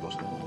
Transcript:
qué.